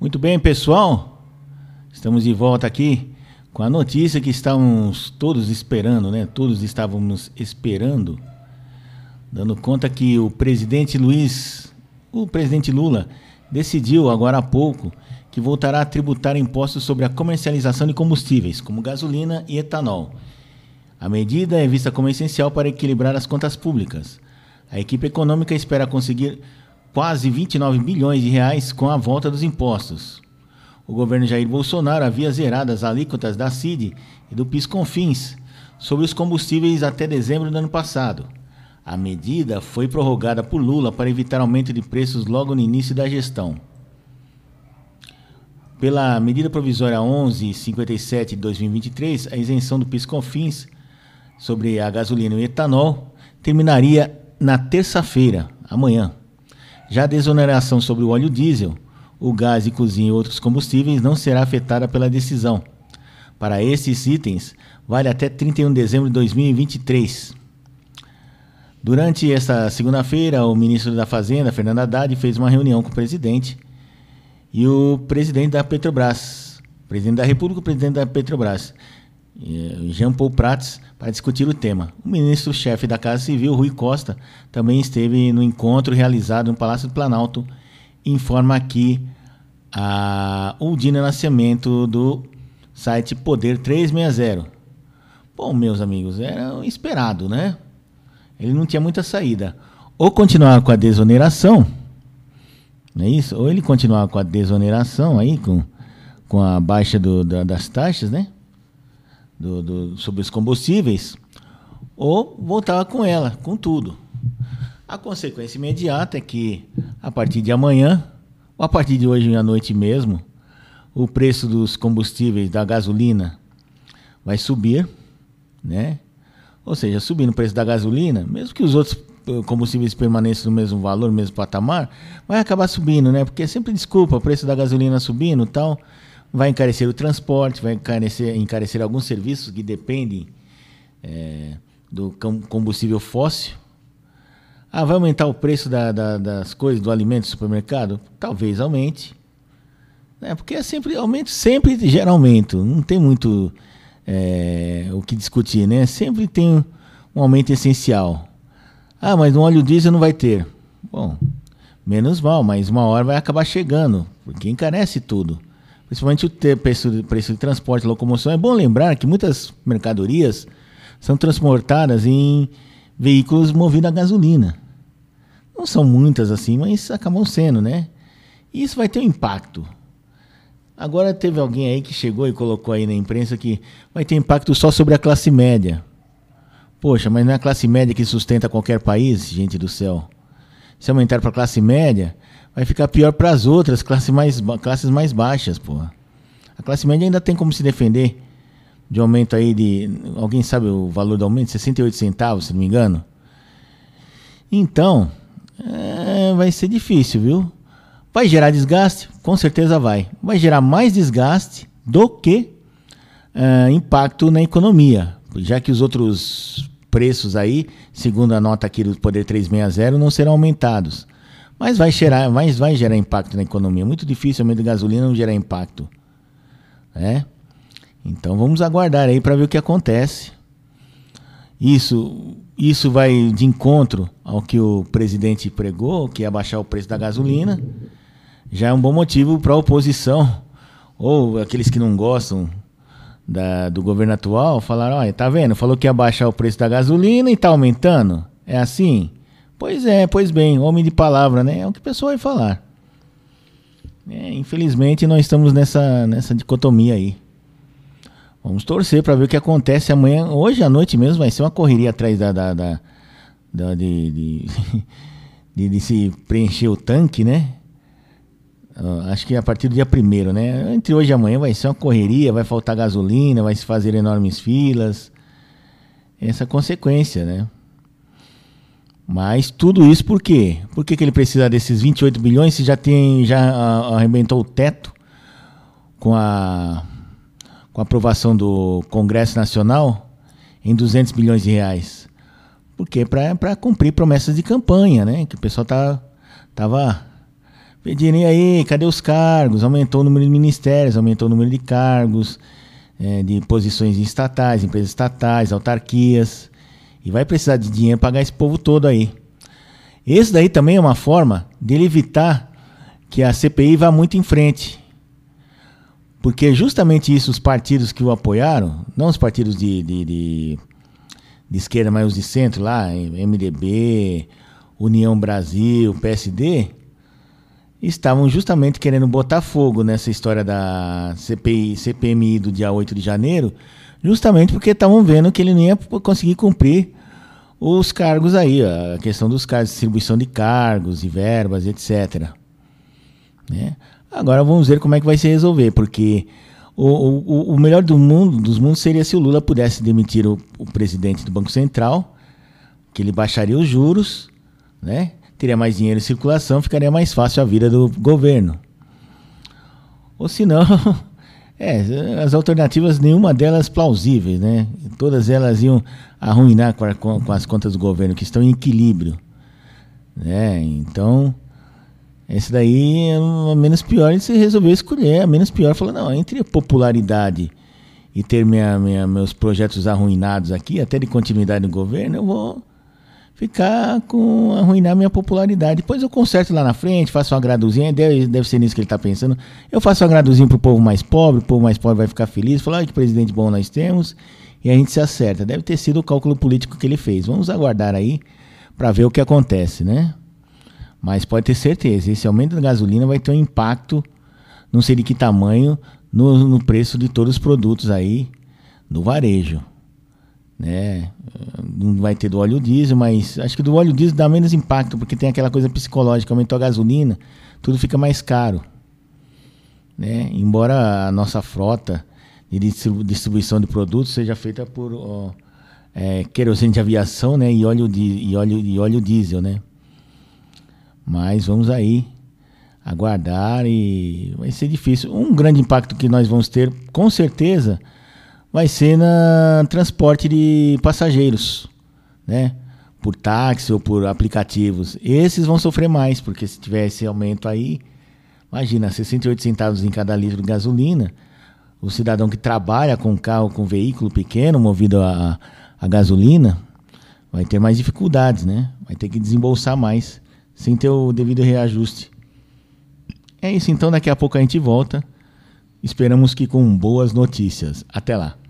Muito bem, pessoal. Estamos de volta aqui com a notícia que estávamos todos esperando, né? Todos estávamos esperando, dando conta que o presidente Luiz, o presidente Lula, decidiu agora há pouco que voltará a tributar impostos sobre a comercialização de combustíveis, como gasolina e etanol. A medida é vista como essencial para equilibrar as contas públicas. A equipe econômica espera conseguir quase 29 bilhões de reais com a volta dos impostos. O governo Jair Bolsonaro havia zerado as alíquotas da CID e do PIS/COFINS sobre os combustíveis até dezembro do ano passado. A medida foi prorrogada por Lula para evitar aumento de preços logo no início da gestão. Pela medida provisória 1157 de 2023, a isenção do PIS/COFINS sobre a gasolina e o etanol terminaria na terça-feira, amanhã. Já a desoneração sobre o óleo diesel, o gás de cozinha e outros combustíveis não será afetada pela decisão. Para esses itens, vale até 31 de dezembro de 2023. Durante esta segunda-feira, o ministro da Fazenda, Fernando Haddad, fez uma reunião com o presidente e o presidente da Petrobras, presidente da República, o presidente da Petrobras, Jean Paul Prats, para discutir o tema. O ministro-chefe da Casa Civil, Rui Costa, também esteve no encontro realizado no Palácio do Planalto. Informa aqui a Uldina Nascimento do site Poder 360. Bom, meus amigos, era esperado, né? Ele não tinha muita saída. Ou continuar com a desoneração, não é isso? Ou ele continuar com a desoneração aí, com, com a baixa do, da, das taxas, né? Do, do, sobre os combustíveis, ou voltava com ela, com tudo. A consequência imediata é que, a partir de amanhã, ou a partir de hoje à noite mesmo, o preço dos combustíveis, da gasolina, vai subir, né? Ou seja, subindo o preço da gasolina, mesmo que os outros eh, combustíveis permaneçam no mesmo valor, no mesmo patamar, vai acabar subindo, né? Porque é sempre desculpa, o preço da gasolina subindo tal, vai encarecer o transporte, vai encarecer, encarecer alguns serviços que dependem é, do combustível fóssil. Ah, vai aumentar o preço da, da, das coisas, do alimento do supermercado? Talvez aumente. Né? Porque é sempre aumento, sempre gera aumento. Não tem muito é, o que discutir, né? Sempre tem um aumento essencial. Ah, mas no óleo diesel não vai ter. Bom, menos mal, mas uma hora vai acabar chegando, porque encarece tudo principalmente o preço, preço de transporte locomoção. É bom lembrar que muitas mercadorias são transportadas em veículos movidos a gasolina. Não são muitas assim, mas acabam sendo, né? E isso vai ter um impacto. Agora teve alguém aí que chegou e colocou aí na imprensa que vai ter impacto só sobre a classe média. Poxa, mas não é a classe média que sustenta qualquer país, gente do céu. Se aumentar para classe média, vai ficar pior para as outras classes mais, classes mais baixas, pô. A classe média ainda tem como se defender de aumento aí de. Alguém sabe o valor do aumento? 68 centavos, se não me engano. Então, é, vai ser difícil, viu? Vai gerar desgaste? Com certeza vai. Vai gerar mais desgaste do que é, impacto na economia, já que os outros preços aí, segundo a nota aqui do Poder 360, não serão aumentados. Mas vai gerar, mas vai gerar impacto na economia. Muito difícil a de gasolina não gerar impacto. Né? Então vamos aguardar aí para ver o que acontece. Isso, isso vai de encontro ao que o presidente pregou, que é abaixar o preço da gasolina. Já é um bom motivo para a oposição, ou aqueles que não gostam da, do governo atual, falar, olha, tá vendo? Falou que ia baixar o preço da gasolina e está aumentando. É assim? Pois é, pois bem, homem de palavra, né? É o que o pessoal vai falar. É, infelizmente nós estamos nessa, nessa dicotomia aí. Vamos torcer para ver o que acontece amanhã. Hoje à noite mesmo vai ser uma correria atrás da, da, da, da de, de, de, de, se preencher o tanque, né? Uh, acho que a partir do dia primeiro, né? Entre hoje e amanhã vai ser uma correria, vai faltar gasolina, vai se fazer enormes filas. Essa consequência, né? Mas tudo isso por quê? Por que, que ele precisa desses 28 bilhões se já tem já arrebentou o teto com a com a aprovação do Congresso Nacional em 200 bilhões de reais? Porque para cumprir promessas de campanha, né? Que o pessoal tá tava pedirem aí, cadê os cargos? Aumentou o número de ministérios, aumentou o número de cargos, é, de posições estatais, empresas estatais, autarquias. E vai precisar de dinheiro para pagar esse povo todo aí. Esse daí também é uma forma dele evitar que a CPI vá muito em frente. Porque justamente isso, os partidos que o apoiaram, não os partidos de, de, de, de esquerda, mas os de centro lá, MDB, União Brasil, PSD, estavam justamente querendo botar fogo nessa história da CPI, CPMI do dia 8 de janeiro, justamente porque estavam vendo que ele não ia conseguir cumprir os cargos aí, a questão dos cargos, distribuição de cargos e verbas, etc. Né? Agora vamos ver como é que vai se resolver, porque o, o, o melhor do mundo, dos mundos seria se o Lula pudesse demitir o, o presidente do Banco Central, que ele baixaria os juros, né? Teria mais dinheiro em circulação, ficaria mais fácil a vida do governo. Ou se não, é, as alternativas, nenhuma delas plausíveis, né? Todas elas iam arruinar com, a, com as contas do governo, que estão em equilíbrio. Né? Então, esse daí é a menos pior, se resolveu escolher. A menos pior falou, não, entre popularidade e ter minha, minha, meus projetos arruinados aqui, até de continuidade do governo, eu vou ficar com arruinar minha popularidade. Depois eu conserto lá na frente, faço uma graduzinha, deve, deve ser nisso que ele está pensando. Eu faço uma graduzinha para o povo mais pobre, o povo mais pobre vai ficar feliz, falar que presidente bom nós temos, e a gente se acerta. Deve ter sido o cálculo político que ele fez. Vamos aguardar aí para ver o que acontece, né? Mas pode ter certeza, esse aumento da gasolina vai ter um impacto, não sei de que tamanho, no, no preço de todos os produtos aí do varejo né? Não vai ter do óleo diesel, mas acho que do óleo diesel dá menos impacto, porque tem aquela coisa psicológica, aumentou a gasolina, tudo fica mais caro. Né? Embora a nossa frota de distribuição de produtos seja feita por ó, é, querosene de aviação né? e, óleo de, e, óleo, e óleo diesel, né? Mas vamos aí aguardar e vai ser difícil. Um grande impacto que nós vamos ter, com certeza, vai ser na transporte de passageiros, né? Por táxi ou por aplicativos. Esses vão sofrer mais, porque se tiver esse aumento aí, imagina, 68 centavos em cada litro de gasolina, o cidadão que trabalha com carro, com veículo pequeno, movido a, a gasolina, vai ter mais dificuldades, né? Vai ter que desembolsar mais, sem ter o devido reajuste. É isso, então daqui a pouco a gente volta. Esperamos que com boas notícias. Até lá.